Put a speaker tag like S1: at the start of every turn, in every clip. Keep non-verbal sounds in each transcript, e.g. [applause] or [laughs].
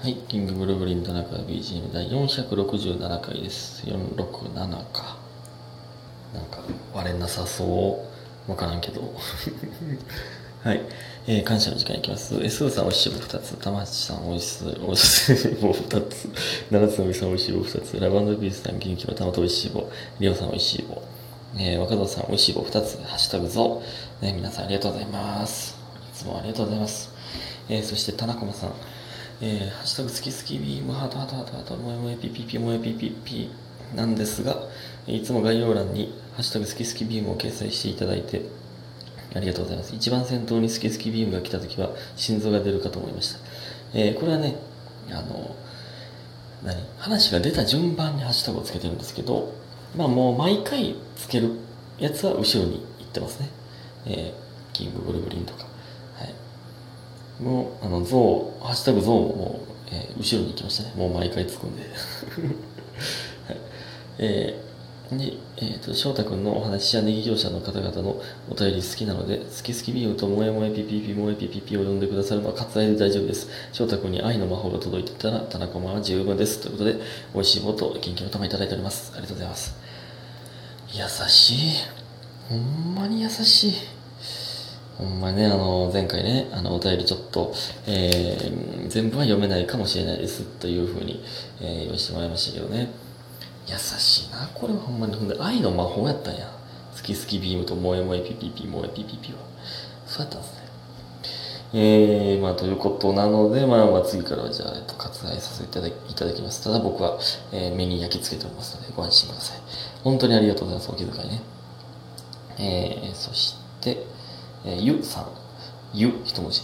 S1: はい、キングブルーブリン田中 BGM 第467回です。467か。なんか割れなさそう。わからんけど。[laughs] はい、えー感謝の時間いきます。S さんおいしい棒2つ、玉八さんおいしいおいしい棒2つ、七つのみさんおいしい棒2つ、ラバンドピースさん元気の玉とおいしい棒、リオさんおいしい棒、えー若田さんおいしい棒2つ、ハッシュタグゾウ、ね、皆さんありがとうございます。いつもありがとうございます。えーそして田中間さん、えーハッシュタグ好き好きビームハートハートハートハートもえもえピピピもえピピピなんですが、いつも概要欄にハッシュタグ好き好きビームを掲載していただいて、ありがとうございます。一番先頭に好き好きビームが来た時は心臓が出るかと思いました。えーこれはね、あの、何？話が出た順番にハッシュタグをつけてるんですけど、まあもう毎回つけるやつは後ろに行ってますね。えーキングブルブリンとか。もう、あの、ゾウ、ハッシュタグゾウもう、えー後ろに行きましたね。もう毎回つくんで。[laughs] はい。えーで、えっ、と、翔太くんのお話やネギ業者の方々のお便り好きなので、好き好きビームと萌え萌えピピピ萌えピピピを呼んでくださるのは割愛で大丈夫です。翔太くんに愛の魔法が届いてたら、田中間は十分です。ということで、美味しい棒と元気の玉いただいております。ありがとうございます。優しい。ほんまに優しい。ほんまね、あの、前回ね、あの、お便りちょっと、えー全部は読めないかもしれないです、というふうに、えー言わせてもらいましたけどね。優しいな、これはほんまに。ほんで、愛の魔法やったんや。好き好きビームと萌え萌えピピピ、萌えピピピは。そうやったんですね。えー、まあ、ということなので、まあ、まあ、次からは、じゃあ、えっと、割愛させていただきただきます。ただ僕は、えー目に焼き付けておりますので、ご安心ください。本当にありがとうございます、お気遣いね。えー、そして、えーゆさん。ゆ、一文字。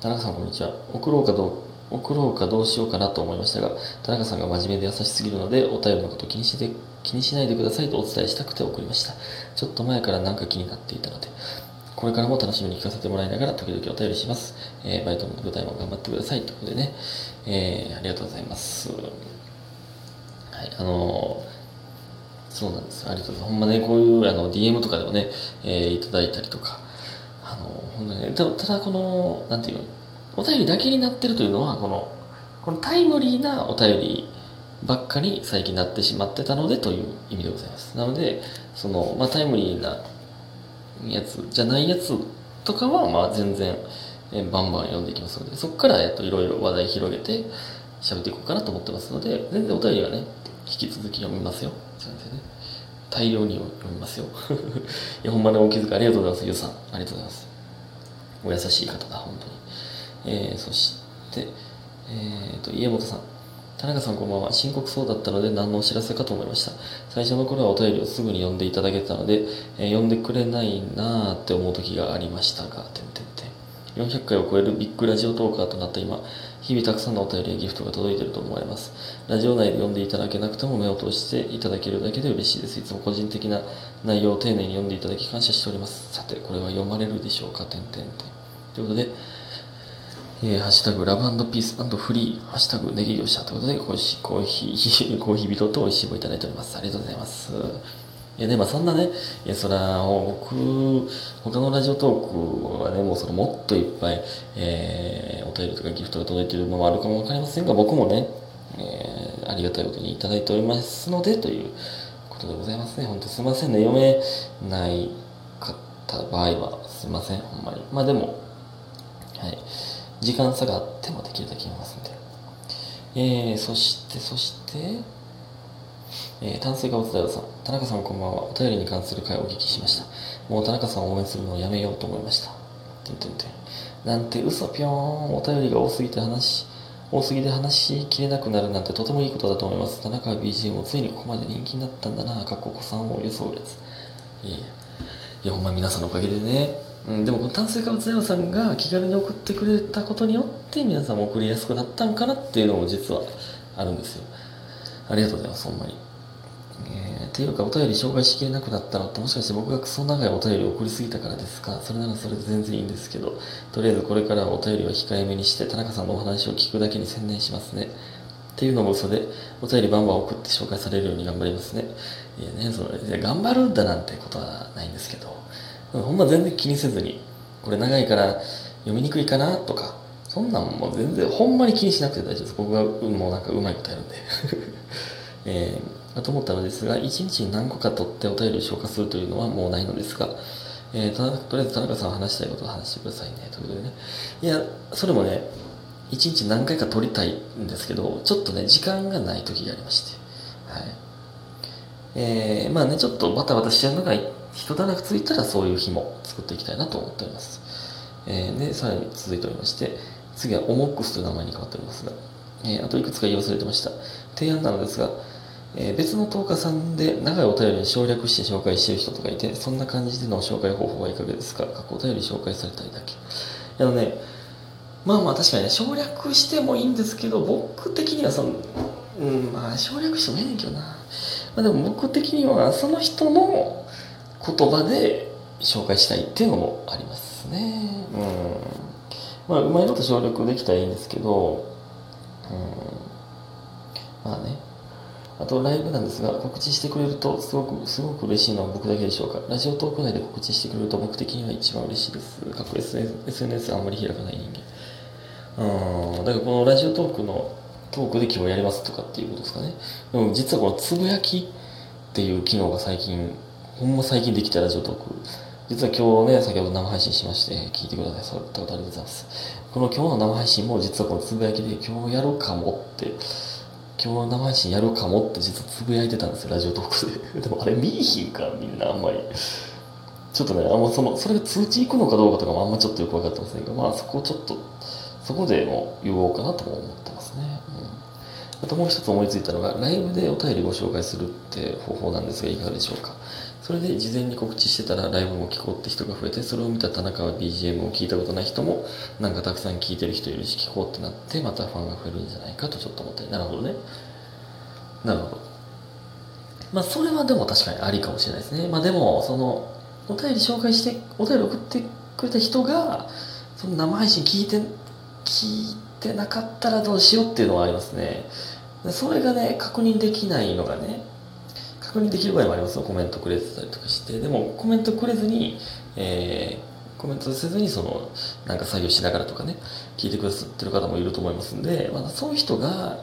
S1: 田中さん、こんにちは。送ろうかどう送ろうかどうしようかなと思いましたが、田中さんが真面目で優しすぎるので、お便りのこと気にして気にしないでくださいとお伝えしたくて送りました。ちょっと前からなんか気になっていたので、これからも楽しみに聞かせてもらいながら、時々お便りします。えーバイトの舞台も頑張ってください。ということでね、えーありがとうございます。はい、あのーそうなんです。ありがとうございます。ほんまね、こういうあの DM とかでもね、えーいただいたりとか、本当に、ただこの、なんていうの、お便りだけになってるというのは、この、このタイムリーなお便りばっかり最近なってしまってたのでという意味でございます。なので、その、まあ、タイムリーなやつじゃないやつとかは、まあ、全然、えバンバン読んでいきますので、そこから、えっと、いろいろ話題広げて喋っていこうかなと思ってますので、全然お便りはね、引き続き読みますよ。全然ね。大量に読みますよ。[laughs] いや、ほんまにお気遣いありがとうございます。ゆうさん。ありがとうございます。お優しい方だ、本当に。えー、そして、えーと、家元さん。田中さんこんばんは。深刻そうだったので何のお知らせかと思いました。最初の頃はお便りをすぐに読んでいただけたので、えー読んでくれないなーって思う時がありましたが、てんてんてん。400回を超えるビッグラジオトーカーとなった今、日々たくさんのお便りやギフトが届いていると思われます。ラジオ内で読んでいただけなくても目を通していただけるだけで嬉しいです。いつも個人的な内容を丁寧に読んでいただき感謝しております。さて、これは読まれるでしょうか？てんてんてん。ということで、えーハッシュタグラブピースフリー、ハッシュタグネギ業者ということで、コーヒー、コーヒー、[laughs] コーヒー人と美味しい棒いただいております。ありがとうございます。いやね、まあそんなね、いや、そら、僕、他のラジオトークはね、もうそのもっといっぱい、えー、お便りとかギフトが届いているのもあるかもわかりませんが、僕もね、えー、ありがたいことにいただいておりますので、ということでございますね。本当すいませんね、読めないかった場合は、すいません、ほんまに。まあでも、はい。時間差があってもできるだけ読みますんで。えー、そして、そして、えー、炭水化物大王さん。田中さんこんばんは。お便りに関する回をお聞きしました。もう田中さんを応援するのをやめようと思いました。てんてんてん。なんて嘘ぴょーん。お便りが多すぎて話、多すぎて話しきれなくなるなんてとてもいいことだと思います。田中 BGM もついにここまで人気になったんだな。かっこ子さんを装うやつ。いや、ほんま皆さんのおかげでね。うん、でもこの炭水化物大王さんが気軽に送ってくれたことによって皆さんも送りやすくなったんかなっていうのも実はあるんですよ。ありがとうございます、ほんまに。えー、っていうかお便り紹介しきれなくなったのってもしかして僕がクソ長いお便りを送りすぎたからですかそれならそれで全然いいんですけどとりあえずこれからはお便りは控えめにして田中さんのお話を聞くだけに専念しますねっていうのも嘘でお便りバンバン送って紹介されるように頑張りますねいやねそれいや頑張るんだなんてことはないんですけどほんま全然気にせずにこれ長いから読みにくいかなとかそんなんもう全然ほんまに気にしなくて大丈夫です僕がもうなんかうまいことやるんで [laughs] えー、と思ったのですが一日に何個か取ってお便りを消化するというのはもうないのですがえー、とりあえず田中さんは話したいことを話してくださいね。ということでね。いや、それもね、一日何回か撮りたいんですけど、ちょっとね、時間がない時がありまして。はい。えー、まあね、ちょっとバタバタしてるのが一段落ついたらそういう日も作っていきたいなと思っております。えー、で、さらに続いておりまして、次はオモックスという名前に変わっておりますが、えー、あといくつか言い忘れてました。提案なのですが、えー、別の10日さんで長いお便りに省略して紹介している人とかいて、そんな感じでの紹介方法はいかがですか？過去お便り紹介されたいだけ。あのね、まあまあ確かにね、省略してもいいんですけど、僕的にはその、うん、まあ省略してもいいねんけどな。まあでも僕的にはその人の言葉で紹介したいっていうのもありますね。うん。まあうまいこと省略できたらいいんですけど、うん。まあね。あと、ライブなんですが、告知してくれると、すごく、すごく嬉しいのは僕だけでしょうか。ラジオトーク内で告知してくれると、僕的には一番嬉しいです。各 SNS あんまり開かない人間。うん、だからこのラジオトークのトークで今日やりますとかっていうことですかね。でも実はこのつぶやきっていう機能が最近、ほんま最近できたラジオトーク。実は今日ね、先ほど生配信しまして、聞いてくださったことありがとうございます。この今日の生配信も実はこのつぶやきで今日やろうかもって、今日の生配信やるかもって実はつぶやいてたんですよ、ラジオトークで。[laughs] でもあれ見いひんか、みんなあんまり。ちょっとね、あんまその、それが通知行くのかどうかとかもあんまちょっとよく分かってませんが、まあそこちょっと、そこでも言おうかなとも思ってますね。うん、あともう一つ思いついたのが、ライブでお便りご紹介するって方法なんですが、いかがでしょうか？それで事前に告知してたらライブも聴こうって人が増えて、それを見た田中は BGM を聞いたことない人も、なんかたくさん聞いてる人いるし、聴こうってなって、またファンが増えるんじゃないかとちょっと思って、なるほどね。なるほど。まあ、それはでも確かにありかもしれないですね。まあ、でも、その、お便り紹介して、お便り送ってくれた人が、その生配信聞いて、聞いてなかったらどうしようっていうのはありますね。それがね、確認できないのがね、確認できる場合もありますよ。コメントくれてたりとかして。でもコメントくれずに、えー、コメントせずにそのなんか作業しながらとかね聞いてくださってる方もいると思いますんで、まあ、そういう人が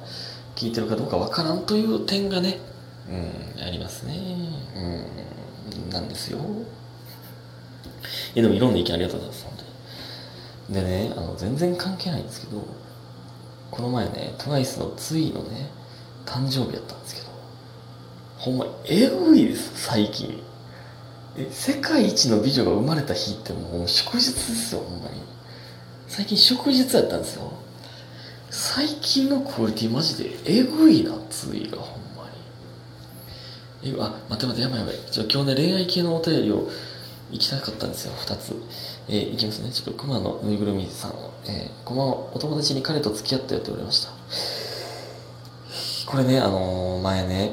S1: 聞いてるかどうかわからんという点がね、うん、ありますね。うんなんですよ。いやでもいろんな意見ありがとうございます。本当に。でねあの全然関係ないんですけどこの前ね TWICE のツイのね誕生日やったんですけどほんま、えぐいです、最近。え、世界一の美女が生まれた日ってもう祝日ですよ、ほんまに。最近祝日やったんですよ。最近のクオリティマジでえぐいな、ついが、ほんまに。え、あ、待って待って、やばいやばい。ちょ、今日ね、恋愛系のお便りを行きたかったんですよ、二つ。えー、いきますね。ちょっと熊のぬいぐるみさんを。えー、このお友達に彼と付き合ってやっておりました。これね、あのー、前ね、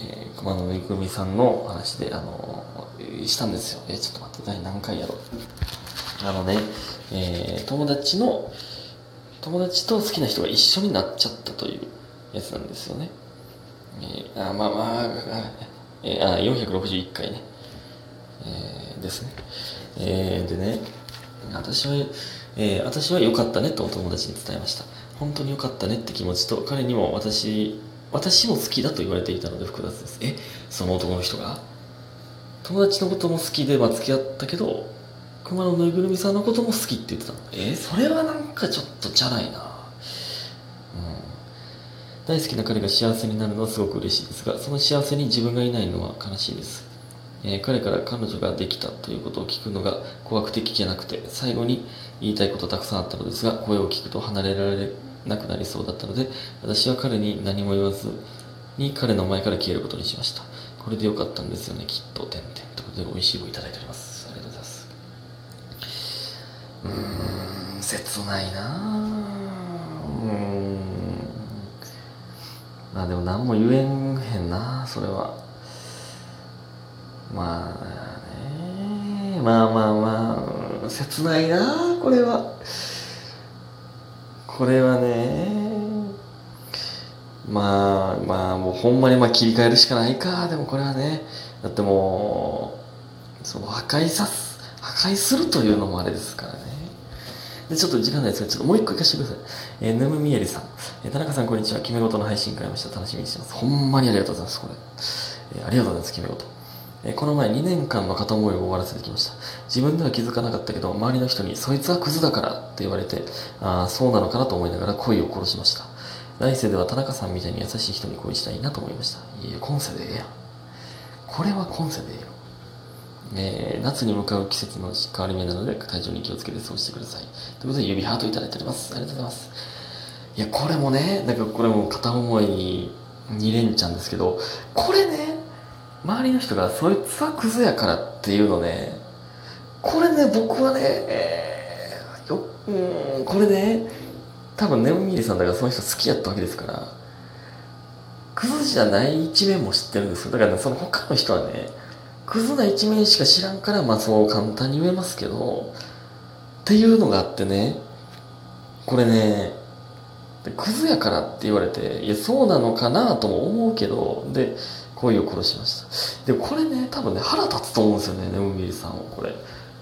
S1: えー、熊野めぐるみさんの話で、あのー、したんですよ。えー、ちょっと待って、第何回やろう。あのね、えー、友達の、友達と好きな人が一緒になっちゃったというやつなんですよね。えー、あ、まあまあ、えー、あ、461回ね。えー、ですね。えー、でね、私は、えー、私は良かったねとお友達に伝えました。本当に良かったねって気持ちと、彼にも私私も好きだと言われていたので複雑です。え、その男の人が？友達のことも好きで、まあ、付き合ったけど、熊のぬいぐるみさんのことも好きって言ってたの。えそれはなんかちょっとチャラいな。うん。大好きな彼が幸せになるのはすごく嬉しいですが、その幸せに自分がいないのは悲しいです。えー、彼から彼女ができたということを聞くのが怖くて聞けなくて、最後に言いたいことたくさんあったのですが、声を聞くと離れられなくなりそうだったので、私は彼に何も言わずに彼の前から消えることにしました。これでよかったんですよね、きっと。てんてんということで美味しいをいただいております。ありがとうございます。うーん、切ないなうん。まあでも何も言えんへんなそれは。まあねまあまあまあ、切ないなこれは。これはねまあまあもうほんまにまあ切り替えるしかないかでもこれはねだってもうその破壊さす破壊するというのもあれですからねで、ちょっと時間ないですけど、ちょっともう一個行かせてください。えー、ぬむみえりさん。えー、田中さん、こんにちは。決め事の配信会ました。楽しみにしてます。ほんまにありがとうございます、これ。えー、ありがとうございます、決め事。えこの前2年間の片思いを終わらせてきました。自分では気づかなかったけど、周りの人に、そいつはクズだからって言われて、ああ、そうなのかなと思いながら恋を殺しました。来世では田中さんみたいに優しい人に恋したいなと思いました。いや、今世でええやん。これは今世でええよ。えー、夏に向かう季節の変わり目なので、体調に気をつけて過ごしてください。ということで、指ハートいただいております。ありがとうございます。いや、これもね、なんかこれも片思い2連チャンですけど、これね、周りの人がそいつはクズやからっていうのね、これね、僕はね、えー、よ、うん、これね、多分ネオミーリさんだからその人好きやったわけですから、クズじゃない一面も知ってるんですよ。だからね、その他の人はね、クズな一面しか知らんから、まあそう簡単に言えますけど、っていうのがあってね、これね、クズやからって言われて、いや、そうなのかなとも思うけど、で、恋を殺しました。で、これね、多分ね、腹立つと思うんですよね、ネムミリさんを、これ。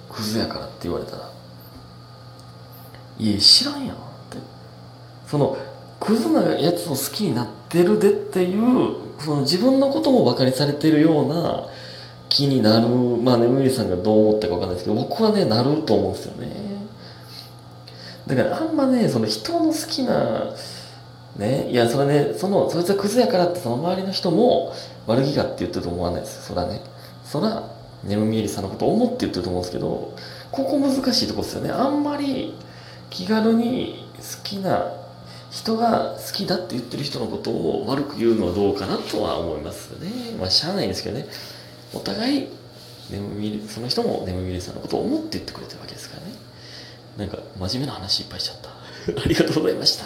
S1: クズやからって言われたら。いや、知らんやんって。その、クズなやつを好きになってるでっていう、その自分のことも馬鹿にされてるような気になる。まあね、ムリさんがどう思ったかわかんないですけど、僕はね、なると思うんですよね。だからあんまね、その人の好きな、ね、いや、それね、その、そいつはクズやからってその周りの人も悪気がって言ってると思わないですよ。そらね。そら、ネムミエリさんのことを思って言ってると思うんですけど、ここ難しいとこですよね。あんまり気軽に好きな人が好きだって言ってる人のことを悪く言うのはどうかなとは思いますね。まあ、しゃあないんですけどね。お互い、ネムミリ、その人もネムミリさんのことを思って言ってくれてるわけですからね。なんか、真面目な話いっぱいしちゃった。[laughs] ありがとうございました。